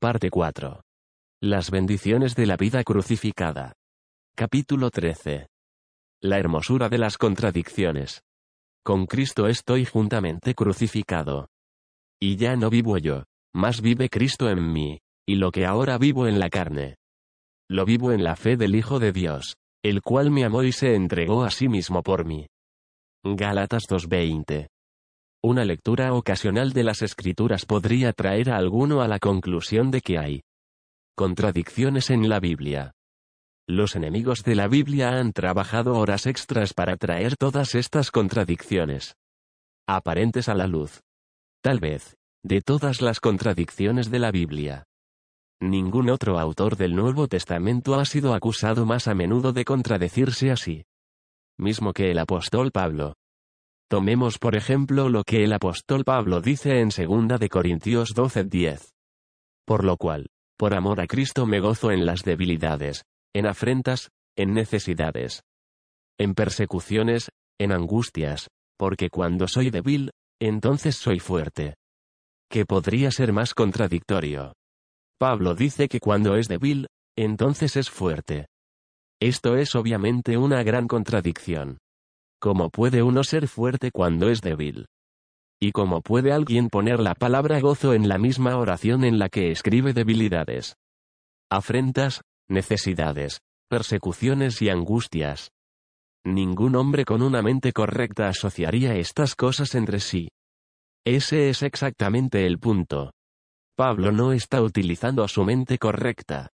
Parte 4. Las bendiciones de la vida crucificada. Capítulo 13. La hermosura de las contradicciones. Con Cristo estoy juntamente crucificado. Y ya no vivo yo, más vive Cristo en mí, y lo que ahora vivo en la carne. Lo vivo en la fe del Hijo de Dios, el cual me amó y se entregó a sí mismo por mí. Gálatas 2.20. Una lectura ocasional de las escrituras podría traer a alguno a la conclusión de que hay contradicciones en la Biblia. Los enemigos de la Biblia han trabajado horas extras para traer todas estas contradicciones aparentes a la luz. Tal vez, de todas las contradicciones de la Biblia. Ningún otro autor del Nuevo Testamento ha sido acusado más a menudo de contradecirse así. Mismo que el apóstol Pablo. Tomemos por ejemplo lo que el apóstol Pablo dice en 2 de Corintios 12:10. Por lo cual, por amor a Cristo me gozo en las debilidades, en afrentas, en necesidades, en persecuciones, en angustias, porque cuando soy débil, entonces soy fuerte. ¿Qué podría ser más contradictorio? Pablo dice que cuando es débil, entonces es fuerte. Esto es obviamente una gran contradicción. ¿Cómo puede uno ser fuerte cuando es débil? ¿Y cómo puede alguien poner la palabra gozo en la misma oración en la que escribe debilidades? Afrentas, necesidades, persecuciones y angustias. Ningún hombre con una mente correcta asociaría estas cosas entre sí. Ese es exactamente el punto. Pablo no está utilizando su mente correcta.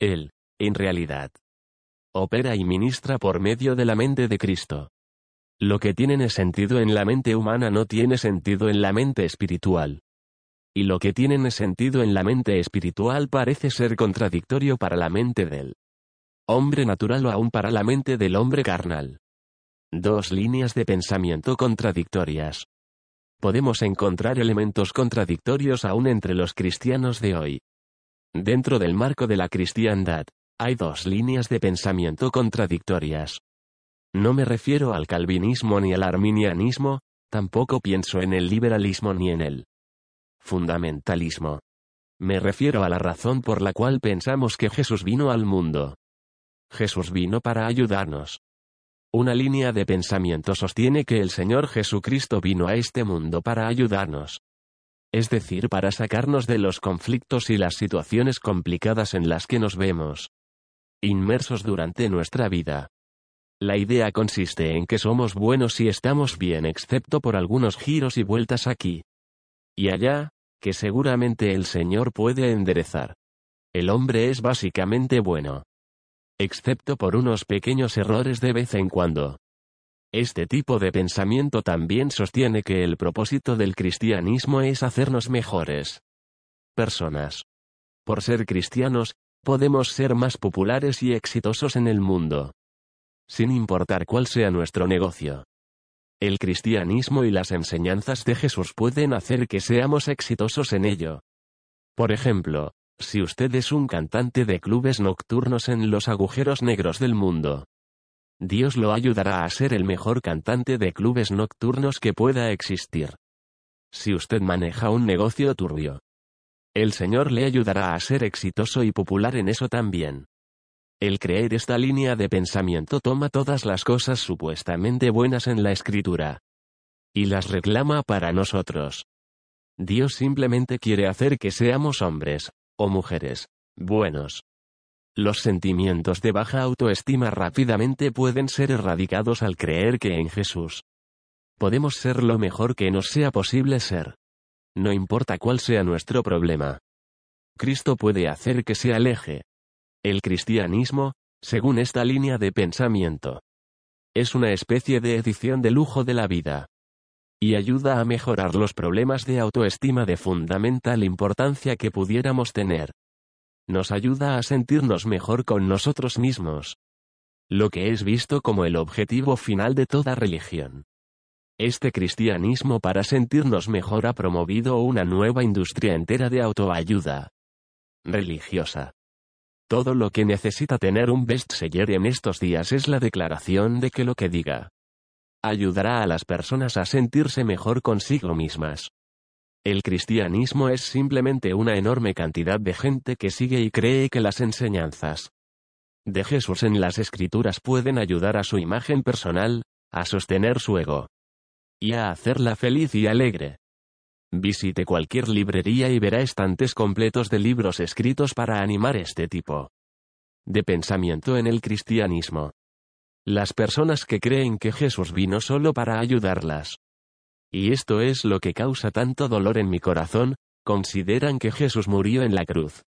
Él, en realidad, opera y ministra por medio de la mente de Cristo. Lo que tiene sentido en la mente humana no tiene sentido en la mente espiritual. Y lo que tiene sentido en la mente espiritual parece ser contradictorio para la mente del hombre natural o aún para la mente del hombre carnal. Dos líneas de pensamiento contradictorias. Podemos encontrar elementos contradictorios aún entre los cristianos de hoy. Dentro del marco de la cristiandad, hay dos líneas de pensamiento contradictorias. No me refiero al calvinismo ni al arminianismo, tampoco pienso en el liberalismo ni en el fundamentalismo. Me refiero a la razón por la cual pensamos que Jesús vino al mundo. Jesús vino para ayudarnos. Una línea de pensamiento sostiene que el Señor Jesucristo vino a este mundo para ayudarnos. Es decir, para sacarnos de los conflictos y las situaciones complicadas en las que nos vemos inmersos durante nuestra vida. La idea consiste en que somos buenos y estamos bien excepto por algunos giros y vueltas aquí y allá, que seguramente el Señor puede enderezar. El hombre es básicamente bueno. Excepto por unos pequeños errores de vez en cuando. Este tipo de pensamiento también sostiene que el propósito del cristianismo es hacernos mejores personas. Por ser cristianos, podemos ser más populares y exitosos en el mundo sin importar cuál sea nuestro negocio. El cristianismo y las enseñanzas de Jesús pueden hacer que seamos exitosos en ello. Por ejemplo, si usted es un cantante de clubes nocturnos en los agujeros negros del mundo, Dios lo ayudará a ser el mejor cantante de clubes nocturnos que pueda existir. Si usted maneja un negocio turbio, el Señor le ayudará a ser exitoso y popular en eso también. El creer esta línea de pensamiento toma todas las cosas supuestamente buenas en la escritura y las reclama para nosotros. Dios simplemente quiere hacer que seamos hombres, o mujeres, buenos. Los sentimientos de baja autoestima rápidamente pueden ser erradicados al creer que en Jesús podemos ser lo mejor que nos sea posible ser. No importa cuál sea nuestro problema. Cristo puede hacer que se aleje, el cristianismo, según esta línea de pensamiento, es una especie de edición de lujo de la vida. Y ayuda a mejorar los problemas de autoestima de fundamental importancia que pudiéramos tener. Nos ayuda a sentirnos mejor con nosotros mismos. Lo que es visto como el objetivo final de toda religión. Este cristianismo para sentirnos mejor ha promovido una nueva industria entera de autoayuda religiosa. Todo lo que necesita tener un bestseller en estos días es la declaración de que lo que diga ayudará a las personas a sentirse mejor consigo mismas. El cristianismo es simplemente una enorme cantidad de gente que sigue y cree que las enseñanzas de Jesús en las escrituras pueden ayudar a su imagen personal, a sostener su ego y a hacerla feliz y alegre. Visite cualquier librería y verá estantes completos de libros escritos para animar este tipo de pensamiento en el cristianismo. Las personas que creen que Jesús vino solo para ayudarlas. Y esto es lo que causa tanto dolor en mi corazón, consideran que Jesús murió en la cruz.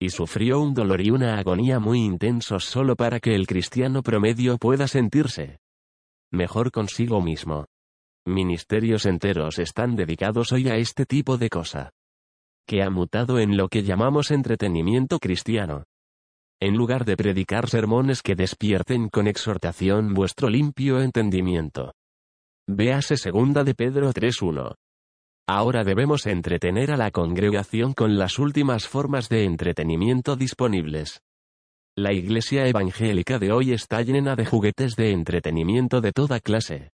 Y sufrió un dolor y una agonía muy intensos solo para que el cristiano promedio pueda sentirse mejor consigo mismo. Ministerios enteros están dedicados hoy a este tipo de cosa. Que ha mutado en lo que llamamos entretenimiento cristiano. En lugar de predicar sermones que despierten con exhortación vuestro limpio entendimiento. Véase segunda de Pedro 3.1. Ahora debemos entretener a la congregación con las últimas formas de entretenimiento disponibles. La iglesia evangélica de hoy está llena de juguetes de entretenimiento de toda clase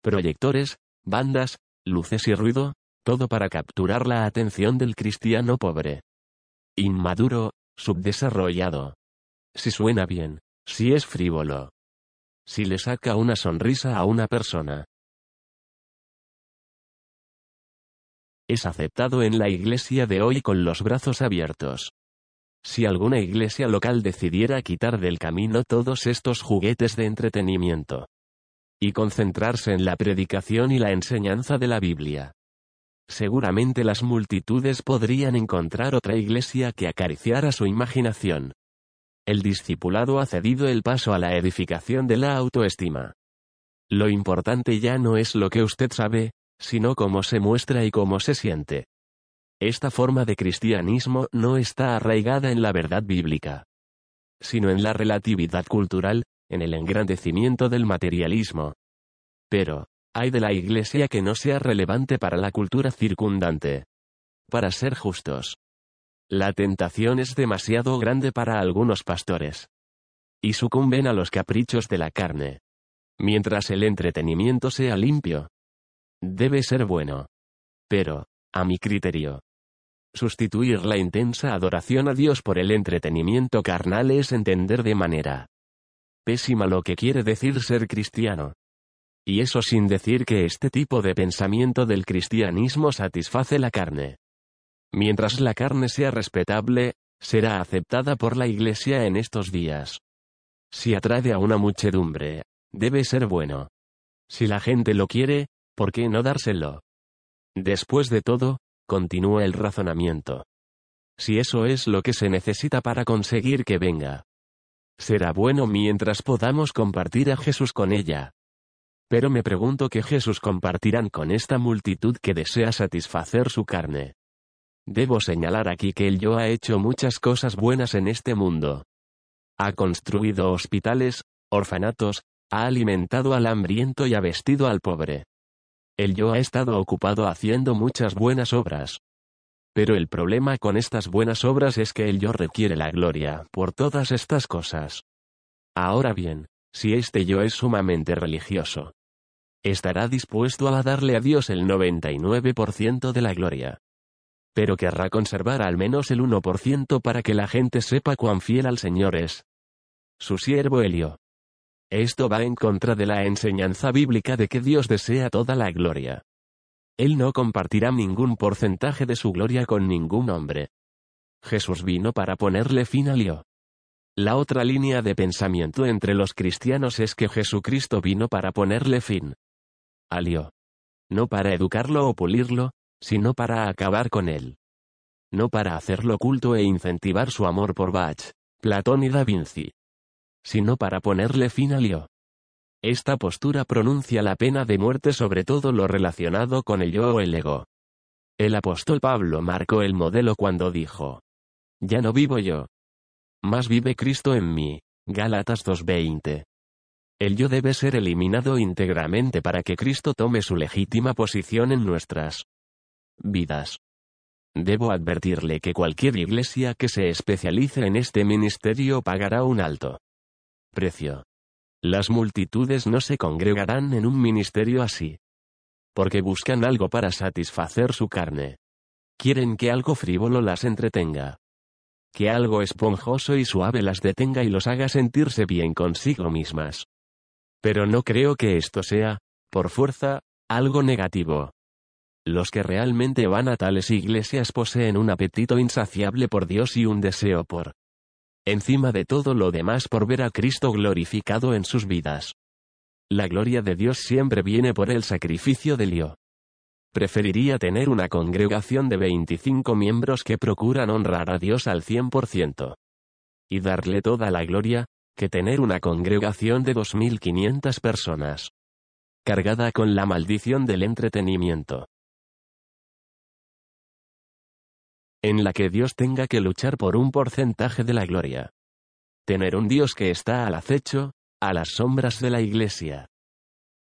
proyectores, bandas, luces y ruido, todo para capturar la atención del cristiano pobre. Inmaduro, subdesarrollado. Si suena bien, si es frívolo. Si le saca una sonrisa a una persona. Es aceptado en la iglesia de hoy con los brazos abiertos. Si alguna iglesia local decidiera quitar del camino todos estos juguetes de entretenimiento, y concentrarse en la predicación y la enseñanza de la Biblia. Seguramente las multitudes podrían encontrar otra iglesia que acariciara su imaginación. El discipulado ha cedido el paso a la edificación de la autoestima. Lo importante ya no es lo que usted sabe, sino cómo se muestra y cómo se siente. Esta forma de cristianismo no está arraigada en la verdad bíblica, sino en la relatividad cultural, en el engrandecimiento del materialismo. Pero, hay de la Iglesia que no sea relevante para la cultura circundante. Para ser justos. La tentación es demasiado grande para algunos pastores. Y sucumben a los caprichos de la carne. Mientras el entretenimiento sea limpio. Debe ser bueno. Pero, a mi criterio, sustituir la intensa adoración a Dios por el entretenimiento carnal es entender de manera pésima lo que quiere decir ser cristiano. Y eso sin decir que este tipo de pensamiento del cristianismo satisface la carne. Mientras la carne sea respetable, será aceptada por la Iglesia en estos días. Si atrae a una muchedumbre, debe ser bueno. Si la gente lo quiere, ¿por qué no dárselo? Después de todo, continúa el razonamiento. Si eso es lo que se necesita para conseguir que venga será bueno mientras podamos compartir a Jesús con ella. Pero me pregunto qué Jesús compartirán con esta multitud que desea satisfacer su carne. Debo señalar aquí que el yo ha hecho muchas cosas buenas en este mundo. Ha construido hospitales, orfanatos, ha alimentado al hambriento y ha vestido al pobre. El yo ha estado ocupado haciendo muchas buenas obras. Pero el problema con estas buenas obras es que el yo requiere la gloria por todas estas cosas. Ahora bien, si este yo es sumamente religioso, estará dispuesto a darle a Dios el 99% de la gloria. Pero querrá conservar al menos el 1% para que la gente sepa cuán fiel al Señor es. Su siervo Helio. Esto va en contra de la enseñanza bíblica de que Dios desea toda la gloria. Él no compartirá ningún porcentaje de su gloria con ningún hombre. Jesús vino para ponerle fin a lío. La otra línea de pensamiento entre los cristianos es que Jesucristo vino para ponerle fin a lío. No para educarlo o pulirlo, sino para acabar con él. No para hacerlo culto e incentivar su amor por Bach, Platón y Da Vinci. Sino para ponerle fin a lío. Esta postura pronuncia la pena de muerte sobre todo lo relacionado con el yo o el ego. El apóstol Pablo marcó el modelo cuando dijo, Ya no vivo yo. Más vive Cristo en mí. Gálatas 2.20. El yo debe ser eliminado íntegramente para que Cristo tome su legítima posición en nuestras vidas. Debo advertirle que cualquier iglesia que se especialice en este ministerio pagará un alto precio. Las multitudes no se congregarán en un ministerio así. porque buscan algo para satisfacer su carne. Quieren que algo frívolo las entretenga. Que algo esponjoso y suave las detenga y los haga sentirse bien consigo mismas. Pero no creo que esto sea, por fuerza, algo negativo. Los que realmente van a tales iglesias poseen un apetito insaciable por Dios y un deseo por encima de todo lo demás por ver a Cristo glorificado en sus vidas. La gloria de Dios siempre viene por el sacrificio del yo. Preferiría tener una congregación de 25 miembros que procuran honrar a Dios al 100%. Y darle toda la gloria, que tener una congregación de 2.500 personas. Cargada con la maldición del entretenimiento. En la que Dios tenga que luchar por un porcentaje de la gloria. Tener un Dios que está al acecho, a las sombras de la iglesia.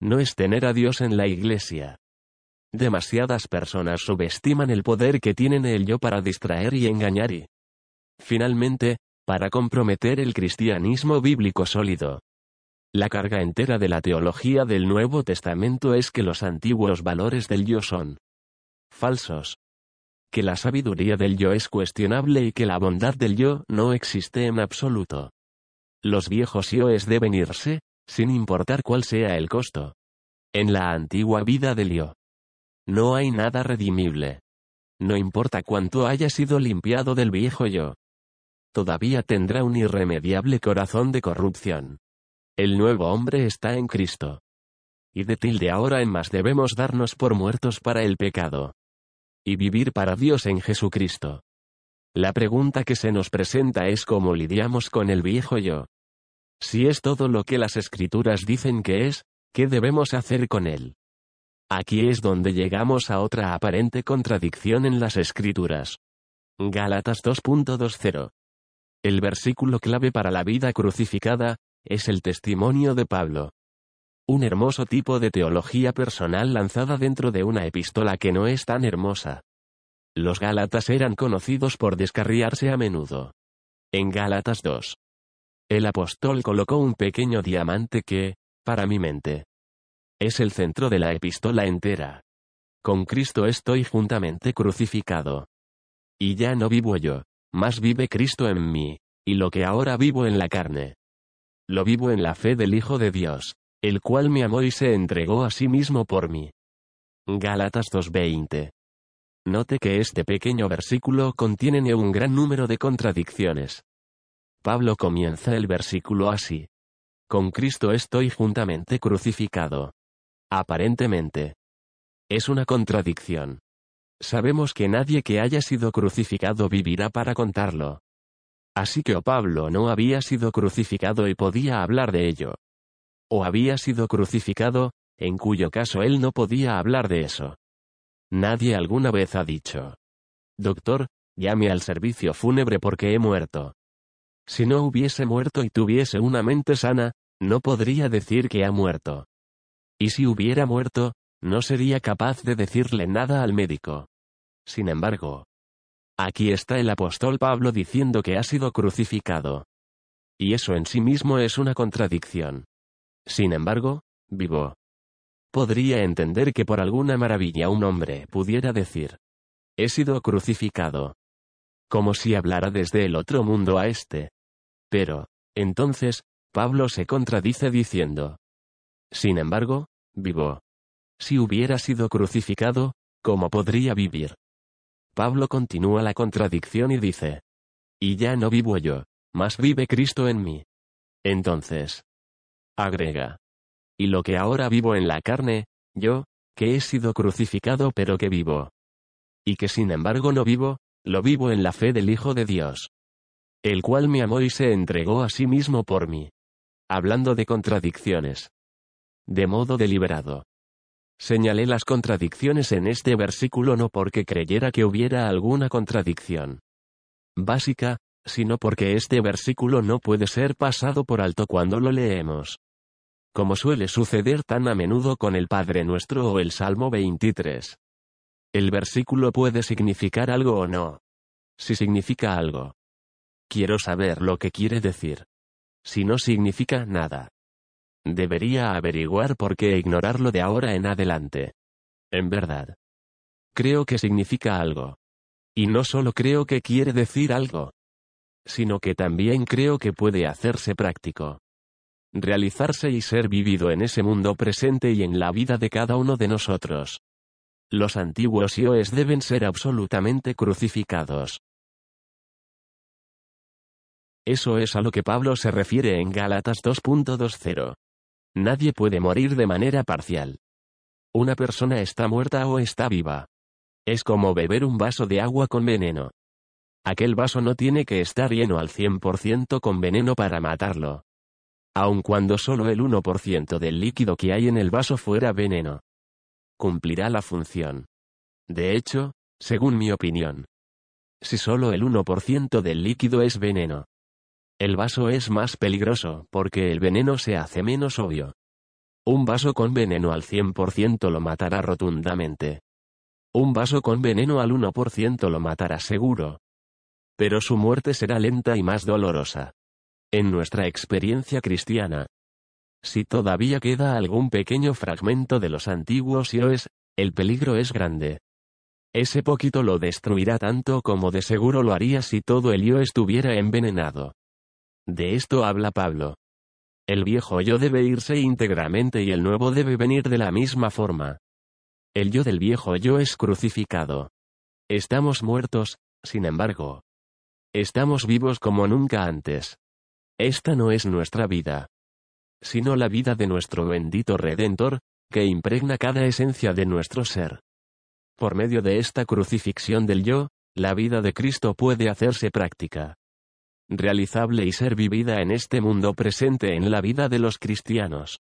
No es tener a Dios en la iglesia. Demasiadas personas subestiman el poder que tienen el yo para distraer y engañar y, finalmente, para comprometer el cristianismo bíblico sólido. La carga entera de la teología del Nuevo Testamento es que los antiguos valores del yo son falsos. Que la sabiduría del yo es cuestionable y que la bondad del yo no existe en absoluto. Los viejos yoes deben irse, sin importar cuál sea el costo. En la antigua vida del yo. No hay nada redimible. No importa cuánto haya sido limpiado del viejo yo. Todavía tendrá un irremediable corazón de corrupción. El nuevo hombre está en Cristo. Y de tilde ahora en más debemos darnos por muertos para el pecado. Y vivir para Dios en Jesucristo. La pregunta que se nos presenta es cómo lidiamos con el viejo yo. Si es todo lo que las escrituras dicen que es, ¿qué debemos hacer con él? Aquí es donde llegamos a otra aparente contradicción en las escrituras. Gálatas 2.20. El versículo clave para la vida crucificada, es el testimonio de Pablo. Un hermoso tipo de teología personal lanzada dentro de una epístola que no es tan hermosa. Los Gálatas eran conocidos por descarriarse a menudo. En Gálatas 2. El apóstol colocó un pequeño diamante que, para mi mente, es el centro de la epístola entera. Con Cristo estoy juntamente crucificado. Y ya no vivo yo, más vive Cristo en mí, y lo que ahora vivo en la carne. Lo vivo en la fe del Hijo de Dios, el cual me amó y se entregó a sí mismo por mí. Gálatas 2.20. Note que este pequeño versículo contiene un gran número de contradicciones. Pablo comienza el versículo así. Con Cristo estoy juntamente crucificado. Aparentemente. Es una contradicción. Sabemos que nadie que haya sido crucificado vivirá para contarlo. Así que o Pablo no había sido crucificado y podía hablar de ello. O había sido crucificado, en cuyo caso él no podía hablar de eso. Nadie alguna vez ha dicho. Doctor, llame al servicio fúnebre porque he muerto. Si no hubiese muerto y tuviese una mente sana, no podría decir que ha muerto. Y si hubiera muerto, no sería capaz de decirle nada al médico. Sin embargo, aquí está el apóstol Pablo diciendo que ha sido crucificado. Y eso en sí mismo es una contradicción. Sin embargo, vivo. Podría entender que por alguna maravilla un hombre pudiera decir, he sido crucificado. Como si hablara desde el otro mundo a este. Pero, entonces, Pablo se contradice diciendo, sin embargo, vivo. Si hubiera sido crucificado, ¿cómo podría vivir? Pablo continúa la contradicción y dice, y ya no vivo yo, mas vive Cristo en mí. Entonces, agrega, y lo que ahora vivo en la carne, yo, que he sido crucificado pero que vivo. Y que sin embargo no vivo, lo vivo en la fe del Hijo de Dios. El cual me amó y se entregó a sí mismo por mí. Hablando de contradicciones de modo deliberado. Señalé las contradicciones en este versículo no porque creyera que hubiera alguna contradicción básica, sino porque este versículo no puede ser pasado por alto cuando lo leemos. Como suele suceder tan a menudo con el Padre Nuestro o el Salmo 23. El versículo puede significar algo o no. Si significa algo. Quiero saber lo que quiere decir. Si no significa nada. Debería averiguar por qué ignorarlo de ahora en adelante. En verdad. Creo que significa algo. Y no solo creo que quiere decir algo, sino que también creo que puede hacerse práctico. Realizarse y ser vivido en ese mundo presente y en la vida de cada uno de nosotros. Los antiguos yoes deben ser absolutamente crucificados. Eso es a lo que Pablo se refiere en Gálatas 2.20. Nadie puede morir de manera parcial. Una persona está muerta o está viva. Es como beber un vaso de agua con veneno. Aquel vaso no tiene que estar lleno al 100% con veneno para matarlo. Aun cuando solo el 1% del líquido que hay en el vaso fuera veneno. Cumplirá la función. De hecho, según mi opinión. Si solo el 1% del líquido es veneno. El vaso es más peligroso porque el veneno se hace menos obvio. Un vaso con veneno al 100% lo matará rotundamente. Un vaso con veneno al 1% lo matará seguro. Pero su muerte será lenta y más dolorosa. En nuestra experiencia cristiana. Si todavía queda algún pequeño fragmento de los antiguos yoes, el peligro es grande. Ese poquito lo destruirá tanto como de seguro lo haría si todo el yo estuviera envenenado. De esto habla Pablo. El viejo yo debe irse íntegramente y el nuevo debe venir de la misma forma. El yo del viejo yo es crucificado. Estamos muertos, sin embargo. Estamos vivos como nunca antes. Esta no es nuestra vida. Sino la vida de nuestro bendito Redentor, que impregna cada esencia de nuestro ser. Por medio de esta crucifixión del yo, la vida de Cristo puede hacerse práctica realizable y ser vivida en este mundo presente en la vida de los cristianos.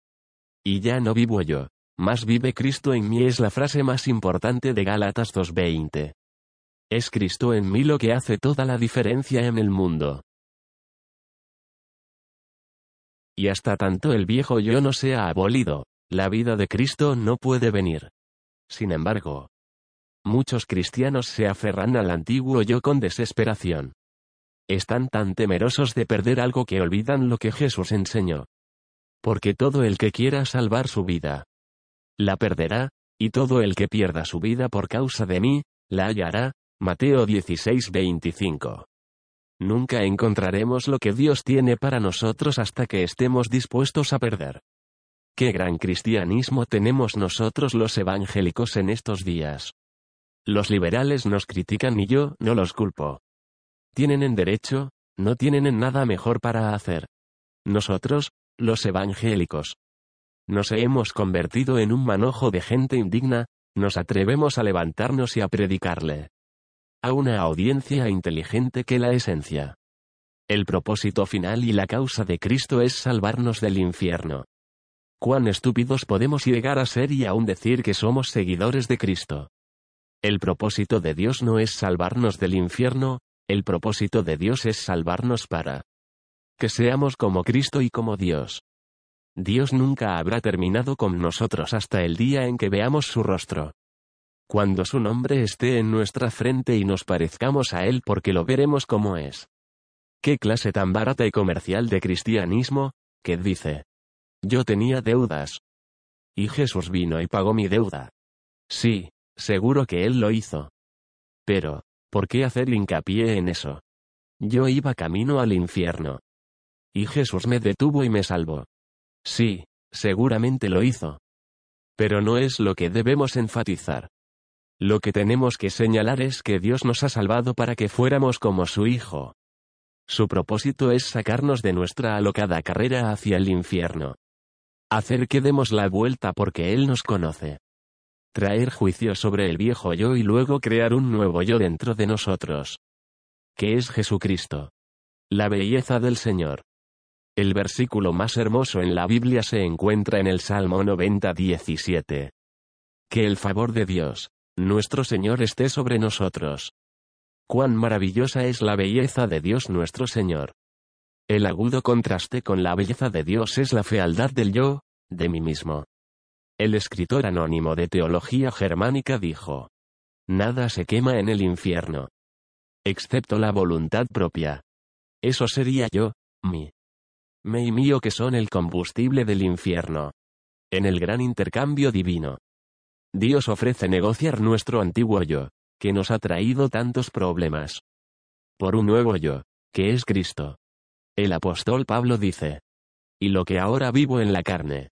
Y ya no vivo yo, más vive Cristo en mí es la frase más importante de Gálatas 2.20. Es Cristo en mí lo que hace toda la diferencia en el mundo. Y hasta tanto el viejo yo no sea abolido, la vida de Cristo no puede venir. Sin embargo, muchos cristianos se aferran al antiguo yo con desesperación. Están tan temerosos de perder algo que olvidan lo que Jesús enseñó. Porque todo el que quiera salvar su vida, la perderá, y todo el que pierda su vida por causa de mí, la hallará. Mateo 16:25. Nunca encontraremos lo que Dios tiene para nosotros hasta que estemos dispuestos a perder. Qué gran cristianismo tenemos nosotros los evangélicos en estos días. Los liberales nos critican y yo no los culpo. Tienen en derecho, no tienen en nada mejor para hacer. Nosotros, los evangélicos, nos hemos convertido en un manojo de gente indigna, nos atrevemos a levantarnos y a predicarle. A una audiencia inteligente que la esencia. El propósito final y la causa de Cristo es salvarnos del infierno. Cuán estúpidos podemos llegar a ser y aún decir que somos seguidores de Cristo. El propósito de Dios no es salvarnos del infierno, el propósito de Dios es salvarnos para que seamos como Cristo y como Dios. Dios nunca habrá terminado con nosotros hasta el día en que veamos su rostro. Cuando su nombre esté en nuestra frente y nos parezcamos a Él porque lo veremos como es. ¿Qué clase tan barata y comercial de cristianismo, que dice? Yo tenía deudas. Y Jesús vino y pagó mi deuda. Sí, seguro que Él lo hizo. Pero, ¿Por qué hacer hincapié en eso? Yo iba camino al infierno. Y Jesús me detuvo y me salvó. Sí, seguramente lo hizo. Pero no es lo que debemos enfatizar. Lo que tenemos que señalar es que Dios nos ha salvado para que fuéramos como su Hijo. Su propósito es sacarnos de nuestra alocada carrera hacia el infierno. Hacer que demos la vuelta porque Él nos conoce traer juicio sobre el viejo yo y luego crear un nuevo yo dentro de nosotros. Que es Jesucristo. La belleza del Señor. El versículo más hermoso en la Biblia se encuentra en el Salmo 90, 17. Que el favor de Dios, nuestro Señor esté sobre nosotros. Cuán maravillosa es la belleza de Dios nuestro Señor. El agudo contraste con la belleza de Dios es la fealdad del yo, de mí mismo. El escritor anónimo de teología germánica dijo, Nada se quema en el infierno. Excepto la voluntad propia. Eso sería yo, mi. Me y mío que son el combustible del infierno. En el gran intercambio divino. Dios ofrece negociar nuestro antiguo yo, que nos ha traído tantos problemas. Por un nuevo yo, que es Cristo. El apóstol Pablo dice, y lo que ahora vivo en la carne.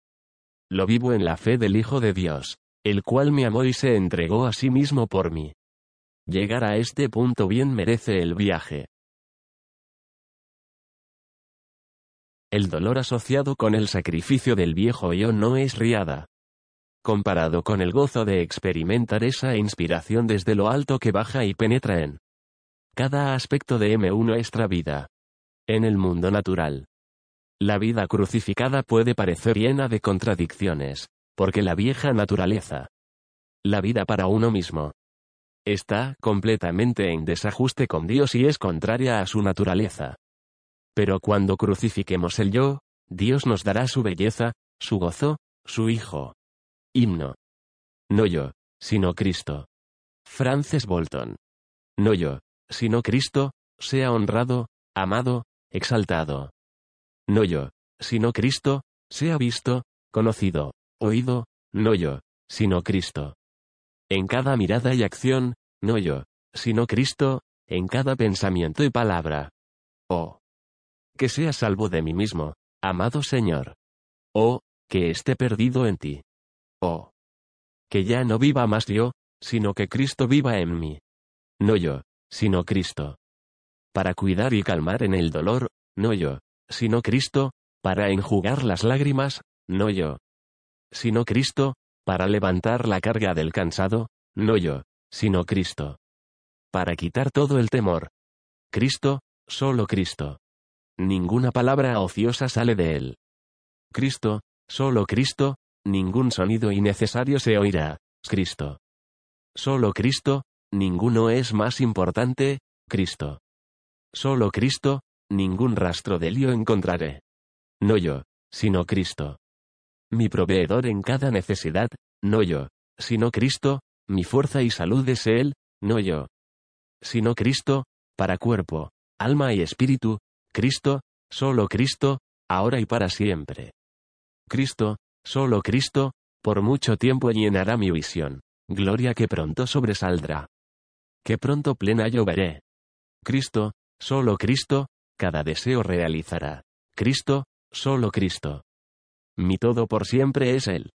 Lo vivo en la fe del Hijo de Dios, el cual me amó y se entregó a sí mismo por mí. Llegar a este punto bien merece el viaje. El dolor asociado con el sacrificio del viejo yo no es riada. Comparado con el gozo de experimentar esa inspiración desde lo alto que baja y penetra en cada aspecto de M1 nuestra vida. En el mundo natural. La vida crucificada puede parecer llena de contradicciones, porque la vieja naturaleza, la vida para uno mismo, está completamente en desajuste con Dios y es contraria a su naturaleza. Pero cuando crucifiquemos el yo, Dios nos dará su belleza, su gozo, su Hijo. Himno. No yo, sino Cristo. Frances Bolton. No yo, sino Cristo, sea honrado, amado, exaltado. No yo, sino Cristo, sea visto, conocido, oído, no yo, sino Cristo. En cada mirada y acción, no yo, sino Cristo, en cada pensamiento y palabra. Oh que sea salvo de mí mismo, amado Señor. Oh, que esté perdido en ti. Que ya no viva más yo, sino que Cristo viva en mí. No yo, sino Cristo. Para cuidar y calmar en el dolor, no yo, sino Cristo, para enjugar las lágrimas, no yo. Sino Cristo, para levantar la carga del cansado, no yo, sino Cristo. Para quitar todo el temor. Cristo, solo Cristo. Ninguna palabra ociosa sale de él. Cristo, solo Cristo, ningún sonido innecesario se oirá, Cristo. Solo Cristo, ninguno es más importante, Cristo. Solo Cristo, ningún rastro de lío encontraré. No yo, sino Cristo. Mi proveedor en cada necesidad, no yo, sino Cristo, mi fuerza y salud es Él, no yo. Sino Cristo, para cuerpo, alma y espíritu, Cristo, solo Cristo, ahora y para siempre. Cristo, solo Cristo, por mucho tiempo llenará mi visión, gloria que pronto sobresaldrá. Que pronto plena yo veré. Cristo, solo Cristo, cada deseo realizará. Cristo, solo Cristo. Mi todo por siempre es Él.